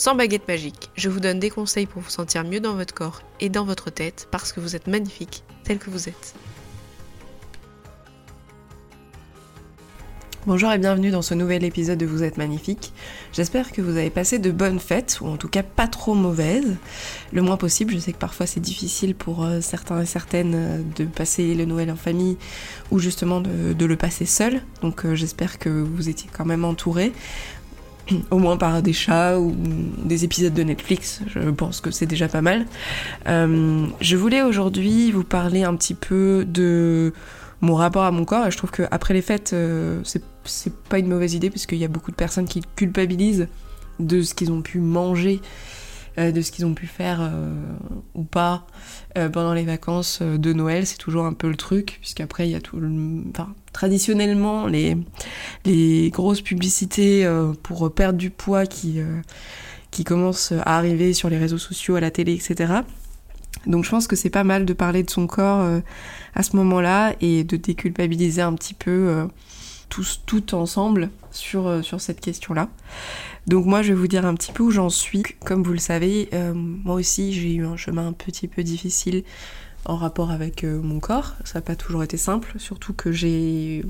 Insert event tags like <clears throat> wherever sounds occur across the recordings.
sans baguette magique. Je vous donne des conseils pour vous sentir mieux dans votre corps et dans votre tête parce que vous êtes magnifique tel que vous êtes. Bonjour et bienvenue dans ce nouvel épisode de Vous êtes magnifique. J'espère que vous avez passé de bonnes fêtes, ou en tout cas pas trop mauvaises, le moins possible. Je sais que parfois c'est difficile pour euh, certains et certaines euh, de passer le Noël en famille ou justement de, le passer seul. Donc euh, j'espère que vous étiez quand même entourés, <clears throat> au moins par des chats ou des épisodes de Netflix. Je pense que c'est déjà pas mal. je voulais aujourd'hui vous parler un petit peu de mon rapport à mon corps. Et je trouve qu'après les fêtes, euh, c'est pas une mauvaise idée, parce qu'il y a beaucoup de personnes qui culpabilisent de ce qu'ils ont pu manger, euh, de ce qu'ils ont pu faire euh, ou pas pendant les vacances de Noël. C'est toujours un peu le truc, puisqu'après, il y a tout. Enfin, traditionnellement, les, les grosses publicités pour perdre du poids qui, qui commencent à arriver sur les réseaux sociaux, à la télé, etc. Donc je pense que c'est pas mal de parler de son corps euh, à ce moment-là et de déculpabiliser un petit peu euh, tous tout ensemble sur, euh, sur cette question-là. Donc moi je vais vous dire un petit peu où j'en suis. Comme vous le savez, moi aussi j'ai eu un chemin un petit peu difficile en rapport avec mon corps. Ça n'a pas toujours été simple, surtout que j'ai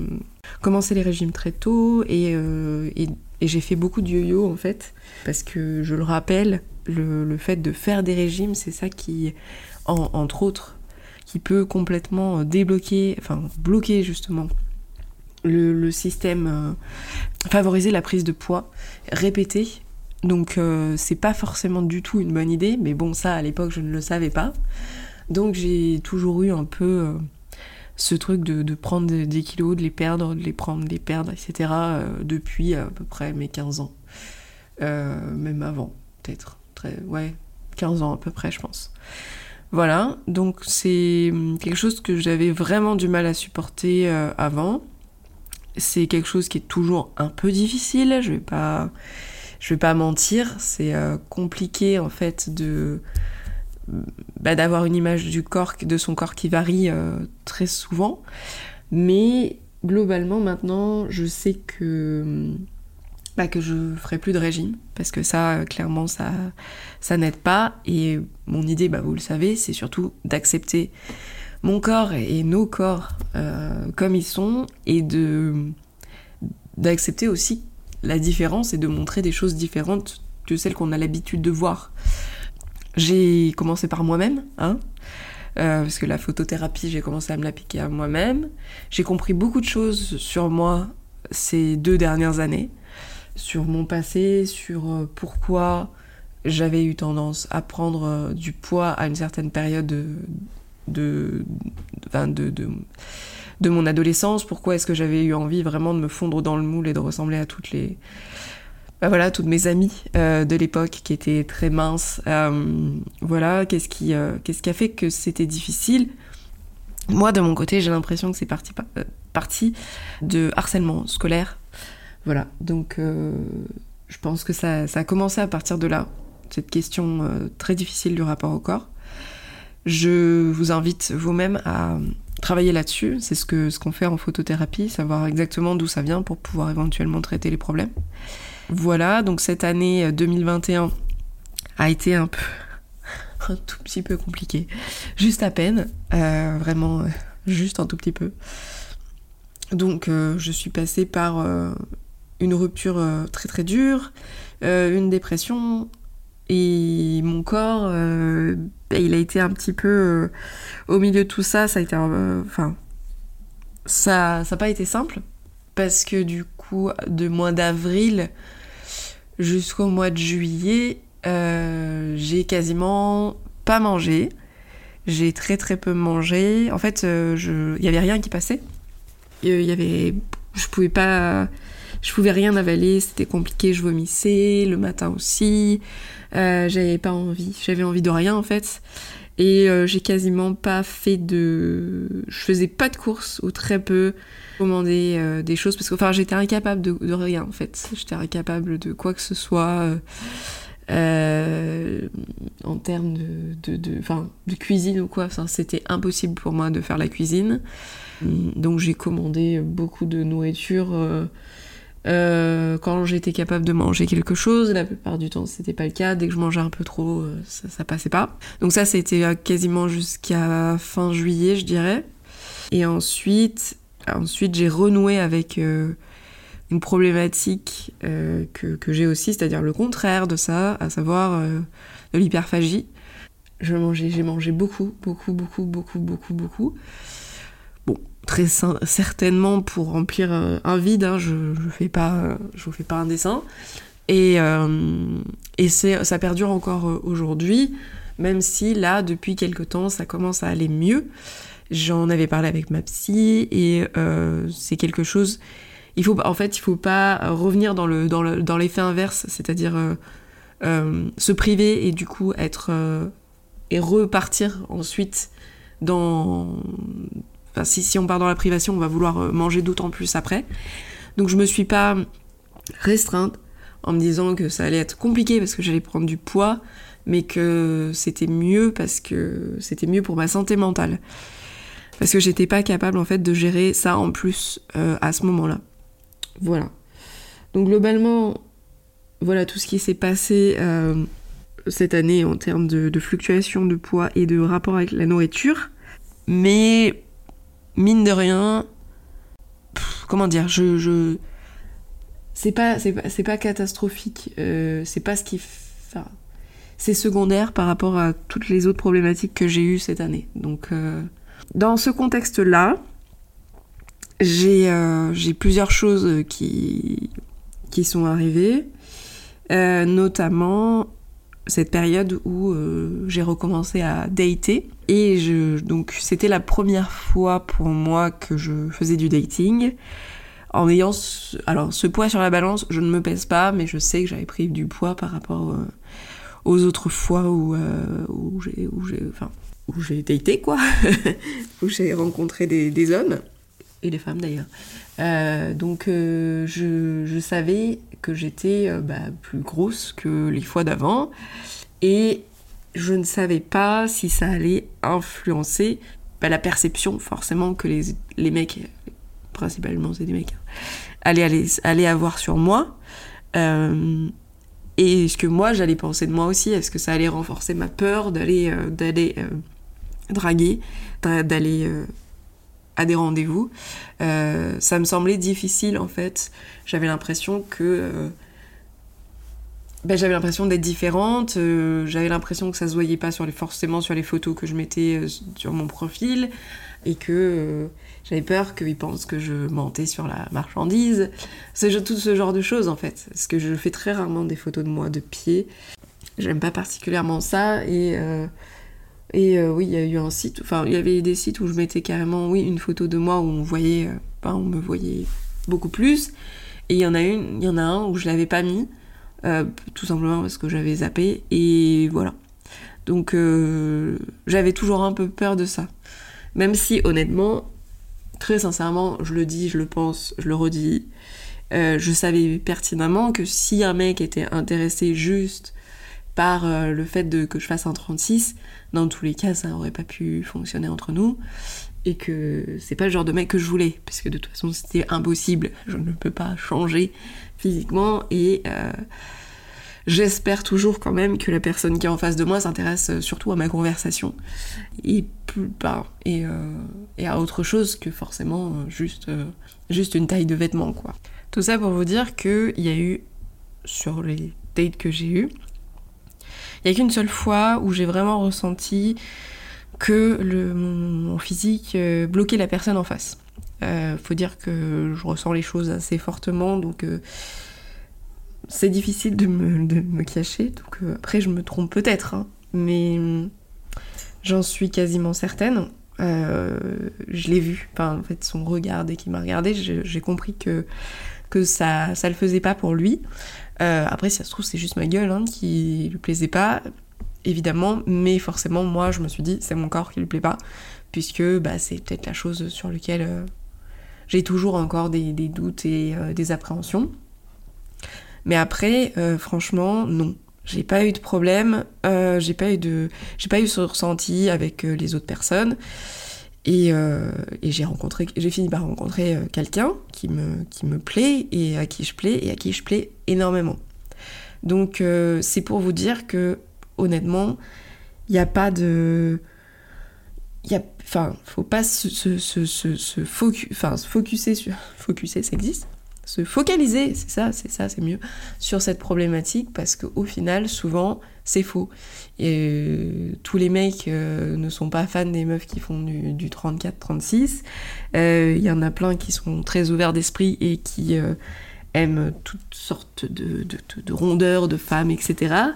commencé les régimes très tôt et, j'ai fait beaucoup de yo-yo en fait, parce que je le rappelle, le, fait de faire des régimes, c'est ça qui, entre autres, qui peut complètement euh, débloquer, enfin bloquer justement le, système, euh, favoriser la prise de poids répétée. Donc euh, c'est pas forcément du tout une bonne idée, mais bon ça à l'époque je ne le savais pas. Donc j'ai toujours eu un peu ce truc de, prendre des, kilos, de les perdre, de les prendre, de les perdre, etc. depuis à peu près mes 15 ans. même avant, peut-être ouais, 15 ans à peu près, je pense. Voilà, donc c'est quelque chose que j'avais vraiment du mal à supporter euh, avant. C'est quelque chose qui est toujours un peu difficile, je vais pas, je vais pas mentir, c'est euh, compliqué en fait de bah, d'avoir une image du corps, de son corps qui varie euh, très souvent. Mais globalement maintenant, je sais que bah, que je ferai plus de régime parce que ça euh, clairement ça n'aide pas et mon idée bah vous le savez c'est surtout d'accepter mon corps et nos corps euh, comme ils sont et de d'accepter aussi la différence et de montrer des choses différentes que celles qu'on a l'habitude de voir. J'ai commencé par moi-même, hein, euh, parce que la photothérapie, j'ai commencé à me l'appliquer à moi-même. J'ai compris beaucoup de choses sur moi ces deux dernières années sur mon passé, sur euh, pourquoi j'avais eu tendance à prendre du poids à une certaine période de, de, de, mon adolescence, pourquoi est-ce que j'avais eu envie vraiment de me fondre dans le moule et de ressembler à toutes les... Bah voilà, toutes mes amies euh, de l'époque qui étaient très minces. voilà, qu'est-ce qui, qu'est-ce qui a fait que c'était difficile? Moi, de mon côté, j'ai l'impression que c'est parti, parti de harcèlement scolaire voilà, donc euh, je pense que ça, a commencé à partir de là, cette question euh, très difficile du rapport au corps. Je vous invite vous-même à travailler là-dessus, c'est ce que ce qu'on fait en photothérapie, savoir exactement d'où ça vient pour pouvoir éventuellement traiter les problèmes. Voilà, donc cette année 2021 euh, a été un peu <laughs> un tout petit peu compliqué, juste à peine, vraiment juste un tout petit peu. Donc je suis passée par une rupture euh, très très dure, euh, une dépression, et mon corps, euh, il a été un petit peu au milieu de tout ça, ça a été, enfin, ça, n'a pas été simple parce que du coup, de mois d'avril jusqu'au mois de juillet, j'ai quasiment pas mangé. J'ai très très peu mangé. En fait, il y avait rien qui passait. Il y avait, je pouvais pas Je pouvais rien avaler, c'était compliqué, je vomissais, le matin aussi. Euh, j'avais pas envie, j'avais envie de rien en fait. Et euh, j'ai quasiment pas fait de. Je faisais pas de courses ou très peu. Commander euh, des choses parce que enfin, j'étais incapable de, rien en fait. J'étais incapable de quoi que ce soit. en termes de, de, de, cuisine ou quoi, enfin, c'était impossible pour moi de faire la cuisine. Donc j'ai commandé beaucoup de nourriture euh, quand j'étais capable de manger quelque chose, la plupart du temps c'était pas le cas. Dès que je mangeais un peu trop, euh, ça, passait pas. Donc ça c'était euh, quasiment jusqu'à fin juillet, je dirais. Et ensuite, ensuite j'ai renoué avec une problématique que, que j'ai aussi, c'est-à-dire le contraire de ça, à savoir de l'hyperphagie. Je mangeais, j'ai mangé beaucoup, beaucoup, beaucoup, beaucoup, beaucoup, beaucoup très certainement pour remplir un vide. Hein, je, je fais pas, vous fais pas un dessin. Et, euh, ça perdure encore euh, aujourd'hui, même si là, depuis quelque temps, ça commence à aller mieux. J'en avais parlé avec ma psy et euh, c'est quelque chose. Il faut, en fait, il faut pas revenir dans l'effet inverse, c'est-à-dire se priver et du coup être et repartir ensuite dans si, on part dans la privation, on va vouloir euh, manger d'autant plus après. Donc je me suis pas restreinte en me disant que ça allait être compliqué parce que j'allais prendre du poids, mais que c'était mieux parce que c'était mieux pour ma santé mentale. Parce que j'étais pas capable en fait de gérer ça en plus euh, à ce moment-là. Voilà. Donc globalement, voilà tout ce qui s'est passé euh, cette année en termes de, de, fluctuation de poids et de rapport avec la nourriture. Mais mine de rien, comment dire, je, je c'est pas, c'est pas, pas, catastrophique, euh, c'est pas ce qui, c'est secondaire par rapport à toutes les autres problématiques que j'ai eues cette année. Donc, euh, dans ce contexte-là, j'ai, euh, j'ai plusieurs choses qui, qui sont arrivées, notamment cette période où j'ai recommencé à dater. Et donc c'était la première fois pour moi que je faisais du dating. En ayant alors ce poids sur la balance, je ne me pèse pas, mais je sais que j'avais pris du poids par rapport euh, aux autres fois où, euh, j'ai enfin daté quoi, <laughs> où j'ai rencontré des, hommes et des femmes d'ailleurs. donc je, savais que j'étais euh, bah, plus grosse que les fois d'avant. Et je ne savais pas si ça allait influencer bah, la perception forcément que les, les mecs, principalement c'est des mecs, hein, allaient, allaient, avoir sur moi. Euh, et ce que moi j'allais penser de moi aussi, est-ce que ça allait renforcer ma peur d'aller euh, d'aller draguer, d'aller à des rendez-vous? Euh, ça me semblait difficile en fait. J'avais l'impression que. Euh, ben, j'avais l'impression d'être différente, euh, j'avais l'impression que ça se voyait pas sur les, forcément sur les photos que je mettais sur mon profil, et que j'avais peur qu'ils pensent que je mentais sur la marchandise. C'est tout ce genre de choses en fait. Parce que je fais très rarement des photos de moi de pied. J'aime pas particulièrement ça, et et euh, oui, il y a eu un site, enfin, il y avait des sites où je mettais carrément, oui, une photo de moi où on voyait, euh, on me voyait beaucoup plus. Et il y en a une, il y en a un où je l'avais pas mis, euh, tout simplement parce que j'avais zappé. Et voilà. Donc j'avais toujours un peu peur de ça. Même si honnêtement, très sincèrement, je le dis, je le pense, je le redis, je savais pertinemment que si un mec était intéressé juste par euh, le fait de, que je fasse un 36, dans tous les cas, ça n'aurait pas pu fonctionner entre nous. Et que c'est pas le genre de mec que je voulais, parce que de toute façon c'était impossible, je ne peux pas changer physiquement et euh, j'espère toujours quand même que la personne qui est en face de moi s'intéresse surtout à ma conversation euh, et à autre chose que forcément juste, juste une taille de vêtements quoi. Tout ça pour vous dire qu'il y a eu sur les dates que j'ai eues, il n'y a qu'une seule fois où j'ai vraiment ressenti que le, mon, physique euh, bloquait la personne en face. Euh, faut dire que je ressens les choses assez fortement, donc euh, c'est difficile de me, cacher. Donc après, je me trompe peut-être, hein, mais j'en suis quasiment certaine. je l'ai vu, enfin, en fait, son regard, dès qu'il m'a regardé, j'ai compris que que ça, ça le faisait pas pour lui. Euh, après, si ça se trouve, c'est juste ma gueule hein, qui lui plaisait pas, évidemment, mais forcément, moi, je me suis dit, c'est mon corps qui lui plaît pas, puisque bah, c'est peut-être la chose sur laquelle euh, j'ai toujours encore des, doutes et euh, des appréhensions. Mais après, franchement, non. J'ai pas eu de problème, j'ai pas eu de, j'ai pas eu ce ressenti avec les autres personnes. Et, et j'ai rencontré, j'ai fini par rencontrer quelqu'un qui me, qui me plaît et à qui je plais et à qui je plais énormément. Donc c'est pour vous dire que honnêtement, il n'y a pas de. Y a, enfin, faut pas se, se, se, se, focuser sur. <laughs> Focuser, ça existe Se focaliser, c'est ça, c'est ça, c'est mieux, sur cette problématique parce qu'au final, souvent, c'est faux. Et euh, tous les mecs euh, ne sont pas fans des meufs qui font du, du 34-36. Euh, il y en a plein qui sont très ouverts d'esprit et qui aiment toutes sortes de, rondeurs, de femmes, etc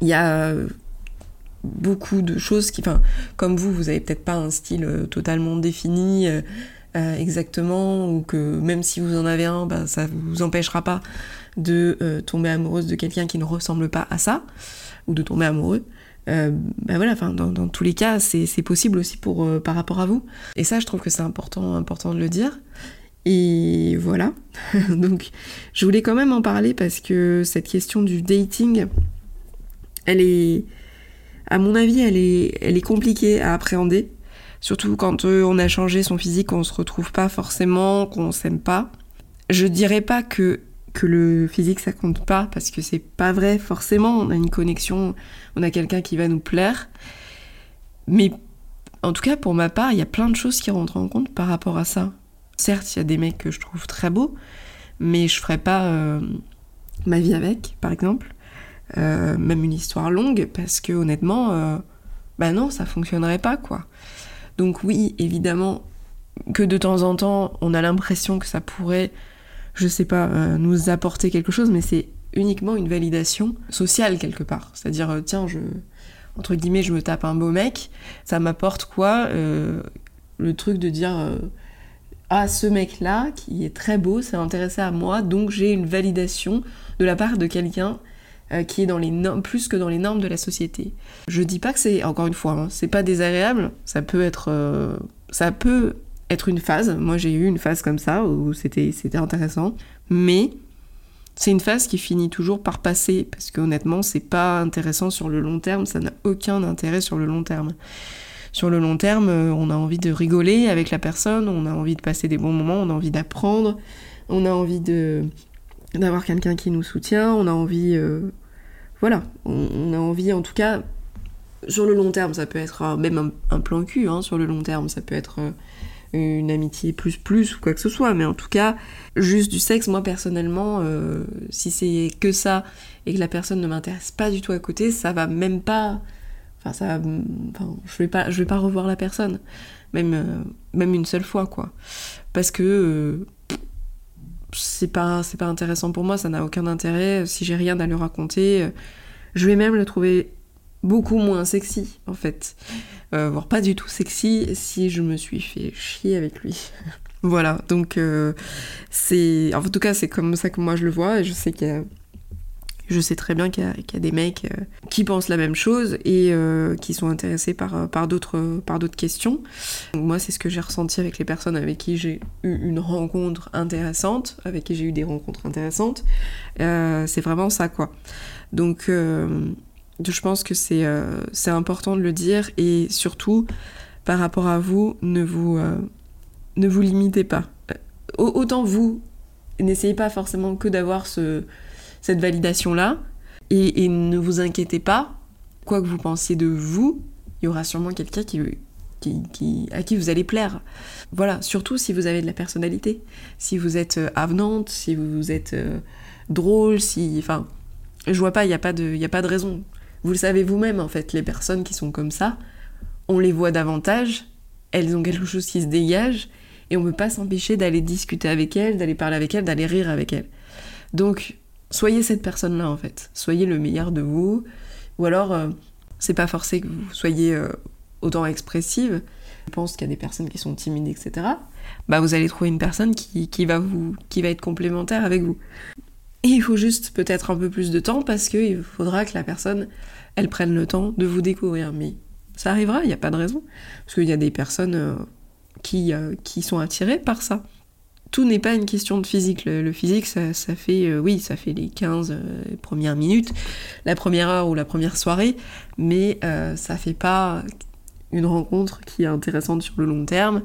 il y a euh, beaucoup de choses qui, enfin, comme vous, vous avez peut-être pas un style euh, totalement défini euh, exactement, ou que même si vous en avez un, bah, ça vous empêchera pas de tomber amoureuse de quelqu'un qui ne ressemble pas à ça, ou de tomber amoureux. bah voilà, enfin, dans, dans, tous les cas, c'est possible aussi pour, par rapport à vous. Et ça, je trouve que c'est important, important de le dire. Et voilà. <laughs> Donc, je voulais quand même en parler parce que cette question du dating, elle est, à mon avis, elle est, elle est compliquée à appréhender. Surtout quand euh, on a changé son physique, on se retrouve pas forcément, qu'on s'aime pas. Je dirais pas que, que le physique ça compte pas, parce que c'est pas vrai, forcément. On a une connexion, on a quelqu'un qui va nous plaire. Mais en tout cas, pour ma part, il y a plein de choses qui rentrent en compte par rapport à ça. Certes, il y a des mecs que je trouve très beaux, mais je ferais pas euh, ma vie avec, par exemple. Euh, même une histoire longue, parce que honnêtement, euh, bah non, ça fonctionnerait pas, quoi. Donc oui, évidemment que de temps en temps, on a l'impression que ça pourrait, je sais pas, euh, nous apporter quelque chose, mais c'est uniquement une validation sociale quelque part. C'est-à-dire, tiens, je, entre guillemets, je me tape un beau mec, ça m'apporte quoi Le truc de dire, ah, ce mec-là, qui est très beau, s'est intéressé à moi, donc j'ai une validation de la part de quelqu'un euh, qui est dans les normes, plus que dans les normes de la société. Je dis pas que c'est, encore une fois, hein, c'est pas désagréable, ça peut être, euh, ça peut être une phase. Moi j'ai eu une phase comme ça où c'était, c'était intéressant, mais c'est une phase qui finit toujours par passer parce qu'honnêtement c'est pas intéressant sur le long terme, ça n'a aucun intérêt sur le long terme. Sur le long terme, euh, on a envie de rigoler avec la personne, on a envie de passer des bons moments, on a envie d'apprendre, on a envie de d'avoir quelqu'un qui nous soutient, on a envie, euh, voilà, on, a envie en tout cas, sur le long terme, ça peut être euh, même un, plan cul, hein, sur le long terme, ça peut être euh, une amitié plus plus ou quoi que ce soit, mais en tout cas, juste du sexe, moi personnellement, si c'est que ça et que la personne ne m'intéresse pas du tout à côté, ça va même pas, enfin ça, enfin, je vais pas, je vais pas revoir la personne, même même une seule fois quoi, parce que c'est pas c'est pas intéressant pour moi, ça n'a aucun intérêt. Si j'ai rien à lui raconter, je vais même le trouver beaucoup moins sexy en fait, euh, voire pas du tout sexy si je me suis fait chier avec lui. <laughs> voilà, donc euh, c'est en tout cas c'est comme ça que moi je le vois et je sais qu'il y a je sais très bien qu'il y, a des mecs euh, qui pensent la même chose et euh, qui sont intéressés par, euh, d'autres questions. moi, c'est ce que j'ai ressenti avec les personnes avec qui j'ai eu une rencontre intéressante, avec qui j'ai eu des rencontres intéressantes. c'est vraiment ça, quoi. Donc, je pense que c'est c'est important de le dire et surtout, par rapport à vous, ne vous, ne vous limitez pas. Autant vous, n'essayez pas forcément que d'avoir ce cette validation-là. Et, ne vous inquiétez pas, quoi que vous pensiez de vous, il y aura sûrement quelqu'un qui, qui, à qui vous allez plaire. Voilà, surtout si vous avez de la personnalité. Si vous êtes euh, avenante, si vous êtes euh, drôle, si. Enfin, je vois pas, il n'y a, pas de, a pas de raison. Vous le savez vous-même, en fait, les personnes qui sont comme ça, on les voit davantage, elles ont quelque chose qui se dégage, et on ne peut pas s'empêcher d'aller discuter avec elles, d'aller parler avec elles, d'aller rire avec elles. Donc, soyez cette personne-là en fait. Soyez le meilleur de vous. Ou alors, euh, c'est pas forcé que vous soyez euh, autant expressive, Je pense qu'il y a des personnes qui sont timides, etc. Bah, vous allez trouver une personne qui, qui, va vous, qui va être complémentaire avec vous. Et il faut juste peut-être un peu plus de temps parce qu'il faudra que la personne, elle prenne le temps de vous découvrir. Mais ça arrivera, il n'y a pas de raison. Parce qu'il y a des personnes euh, qui, euh, qui sont attirées par ça. Tout n'est pas une question de physique. Le, physique, ça, fait, euh, oui, ça fait les 15 premières minutes, la première heure ou la première soirée, mais ça fait pas une rencontre qui est intéressante sur le long terme.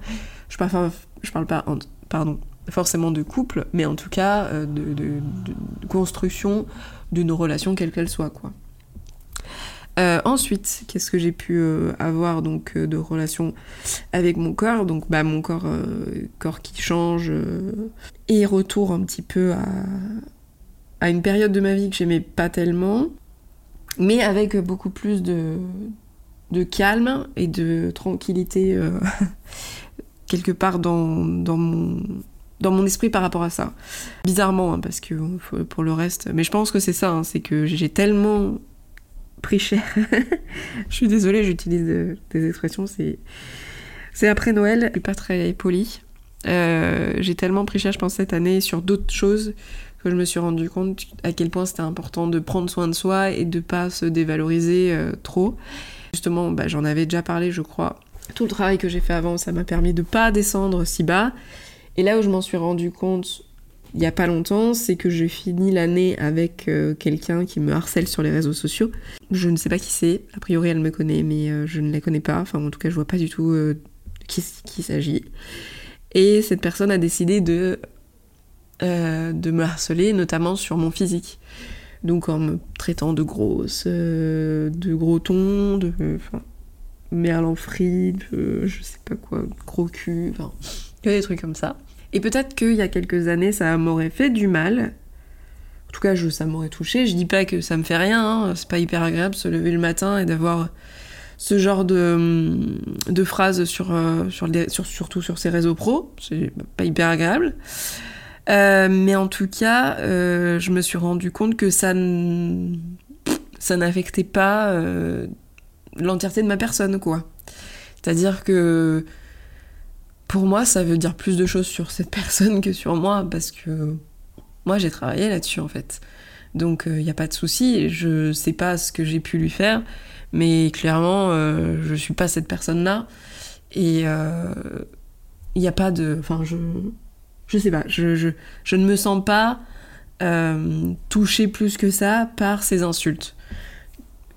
Je parle, parle pas, pardon, forcément de couple, mais en tout cas de, de construction d'une relation quelle qu'elle soit, quoi. Euh, ensuite, qu'est-ce que j'ai pu euh, avoir donc euh, de relation avec mon corps? Donc bah mon corps, corps qui change et retour un petit peu à, à une période de ma vie que j'aimais pas tellement, mais avec beaucoup plus de, de calme et de tranquillité <laughs> quelque part dans, dans mon dans mon esprit par rapport à ça. Bizarrement, hein, parce que pour le reste, mais je pense que c'est ça, hein, c'est que j'ai tellement pris cher. <laughs> je suis désolée, j'utilise euh, des expressions, c'est c'est après Noël, je pas très polie. Euh, j'ai tellement pris cher, je pense, cette année sur d'autres choses que je me suis rendu compte à quel point c'était important de prendre soin de soi et de pas se dévaloriser euh, trop. Justement, bah, j'en avais déjà parlé, je crois. Tout le travail que j'ai fait avant, ça m'a permis de pas descendre si bas. Et là où je m'en suis rendu compte il n'y a pas longtemps, c'est que j'ai fini l'année avec euh, quelqu'un qui me harcèle sur les réseaux sociaux. Je ne sais pas qui c'est, a priori elle me connaît, mais euh, je ne la connais pas, enfin en tout cas je vois pas du tout euh, de qui, il s'agit. Et cette personne a décidé de, de me harceler, notamment sur mon physique. Donc en me traitant de grosse, de gros tons, de merlan fride, je sais pas quoi, gros cul, que des trucs comme ça. Et peut-être qu'il y a quelques années, ça m'aurait fait du mal. En tout cas, ça m'aurait touché. Je dis pas que ça me fait rien, hein. c'est pas hyper agréable se lever le matin et d'avoir ce genre de, de phrases sur, euh, sur, sur, surtout sur ses réseaux pro. C'est pas hyper agréable. Euh, mais en tout cas, euh, je me suis rendu compte que ça, ça n'affectait pas l'entièreté de ma personne, quoi. C'est-à-dire que pour moi, ça veut dire plus de choses sur cette <laughs> personne que sur moi, parce que moi, j'ai travaillé là-dessus, en fait. Donc, il euh, n'y a pas de souci, je sais pas ce que j'ai pu lui faire, mais clairement, euh, je suis pas cette personne-là. Et il euh, n'y a pas de. Enfin, je. Je sais pas, je, ne me sens pas touchée plus que ça par ces insultes.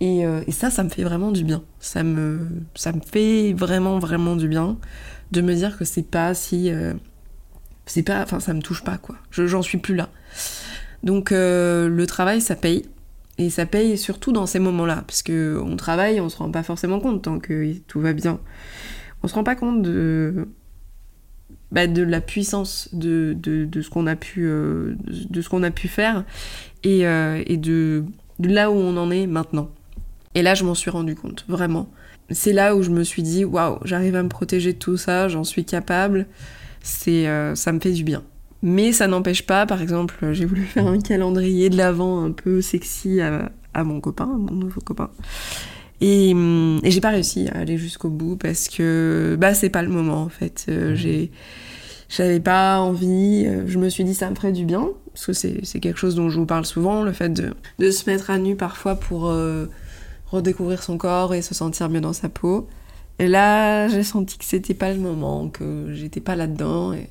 Et, ça, ça me fait vraiment du bien. Ça me fait vraiment, vraiment du bien de me dire que c'est pas si. Euh, c'est pas. Enfin, ça me touche pas, quoi. J'en suis plus là. Donc, euh, le travail, ça paye. Et ça paye surtout dans ces moments-là. Parce que on travaille, on se rend pas forcément compte tant que tout va bien. On se rend pas compte de. Bah, de la puissance de, de, ce qu'on a pu euh, de ce qu'on a pu faire et, et de, de là où on en est maintenant. Et là, je m'en suis rendu compte, vraiment c'est là où je me suis dit waouh, j'arrive à me protéger de tout ça, j'en suis capable. C'est euh, ça me fait du bien. Mais ça n'empêche pas, par exemple, j'ai voulu <laughs> faire un calendrier de l'avant un peu sexy à, mon copain, à mon nouveau copain. Et, hum, et j'ai pas réussi à aller jusqu'au bout parce que bah c'est pas le moment en fait. Euh, j'ai j'avais pas envie, euh, je me suis dit ça me ferait du bien, parce que c'est quelque chose dont je vous parle souvent, le fait de, de se mettre à nu parfois pour redécouvrir son corps et se sentir mieux dans sa peau. Et là, j'ai senti que c'était pas le moment, que j'étais pas là-dedans. Et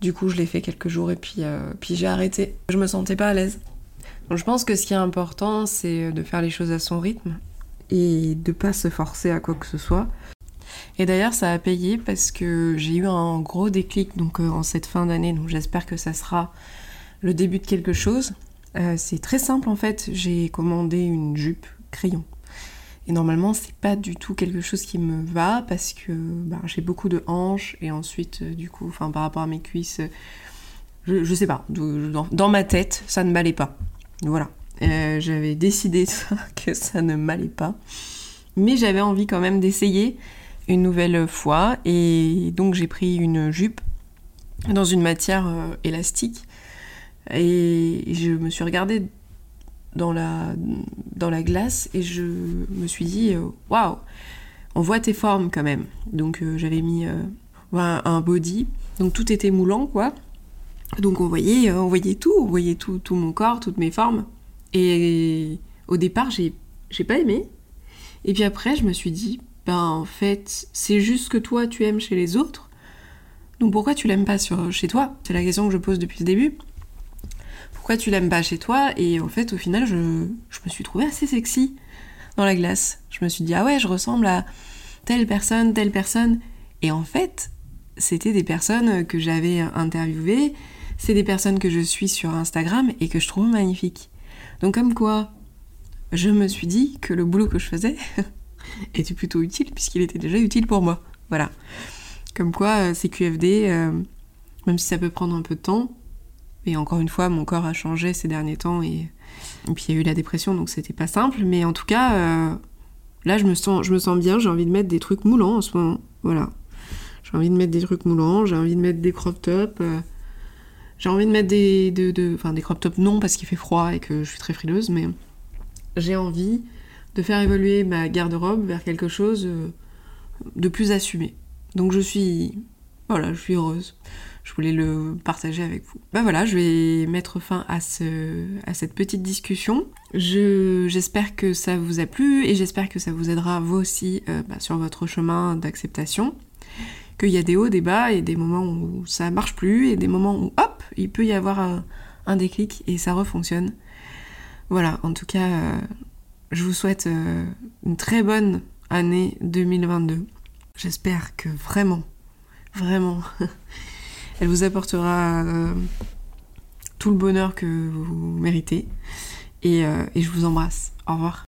du coup, je l'ai fait quelques jours et puis, euh, puis j'ai arrêté. Je me sentais pas à l'aise. Donc je pense que ce qui est important, c'est de faire les choses à son rythme et de pas se forcer à quoi que ce soit. Et d'ailleurs, ça a payé parce que j'ai eu un gros déclic donc euh, en cette fin d'année. Donc j'espère que ça sera le début de quelque chose. Euh, c'est très simple en fait. J'ai commandé une jupe crayon. Et normalement, c'est pas du tout quelque chose qui me va parce que bah, j'ai beaucoup de hanches et ensuite, euh, du coup, enfin, par rapport à mes cuisses, je, je sais pas, dans, ma tête, ça ne m'allait pas. Voilà. Euh, j'avais décidé <laughs> que ça ne m'allait pas. Mais j'avais envie quand même d'essayer une nouvelle fois et donc j'ai pris une jupe dans une matière euh, élastique et je me suis regardée dans la, dans la glace et je me suis dit, euh, waouh, on voit tes formes quand même. Donc euh, j'avais mis euh, un body, donc tout était moulant quoi. Donc on voyait, on voyait tout, on voyait tout, tout mon corps, toutes mes formes. Et au départ, j'ai, j'ai pas aimé. Et puis après, je me suis dit, ben en fait, c'est juste que toi tu aimes chez les autres. Donc pourquoi tu l'aimes pas sur, chez toi? C'est la question que je pose depuis le début. Pourquoi tu l'aimes pas chez toi Et en fait, au final, je, me suis trouvée assez sexy dans la glace. Je me suis dit, ah ouais, je ressemble à telle personne, telle personne. Et en fait, c'était des personnes que j'avais interviewées, c'est des personnes que je suis sur Instagram et que je trouve magnifiques. Donc comme quoi, je me suis dit que le boulot que je faisais <laughs> était plutôt utile puisqu'il était déjà utile pour moi. Voilà. Comme quoi, euh, c'est QFD, euh, même si ça peut prendre un peu de temps, et encore une fois, mon corps a changé ces derniers temps et, puis il y a eu la dépression, donc c'était pas simple. Mais en tout cas, euh, là, je me sens, je me sens bien. J'ai envie de mettre des trucs moulants en ce moment. Voilà. J'ai envie de mettre des trucs moulants. J'ai envie de mettre des crop tops. j'ai envie de mettre des, de, enfin des crop tops non parce qu'il fait froid et que je suis très frileuse, mais j'ai envie de faire évoluer ma garde-robe vers quelque chose de plus assumé. Donc je suis voilà, je suis heureuse. Je voulais le partager avec vous. Ben voilà, je vais mettre fin à, ce, à cette petite discussion. j'espère que ça vous a plu et j'espère que ça vous aidera vous aussi euh, bah, sur votre chemin d'acceptation. Qu'il y a des hauts, des bas et des moments où ça marche plus et des moments où hop, il peut y avoir un, déclic et ça refonctionne. Voilà, en tout cas, euh, je vous souhaite euh, une très bonne année 2022. J'espère que vraiment, vraiment, <laughs> elle vous apportera euh, tout le bonheur que vous méritez. Et, euh, et je vous embrasse. Au revoir.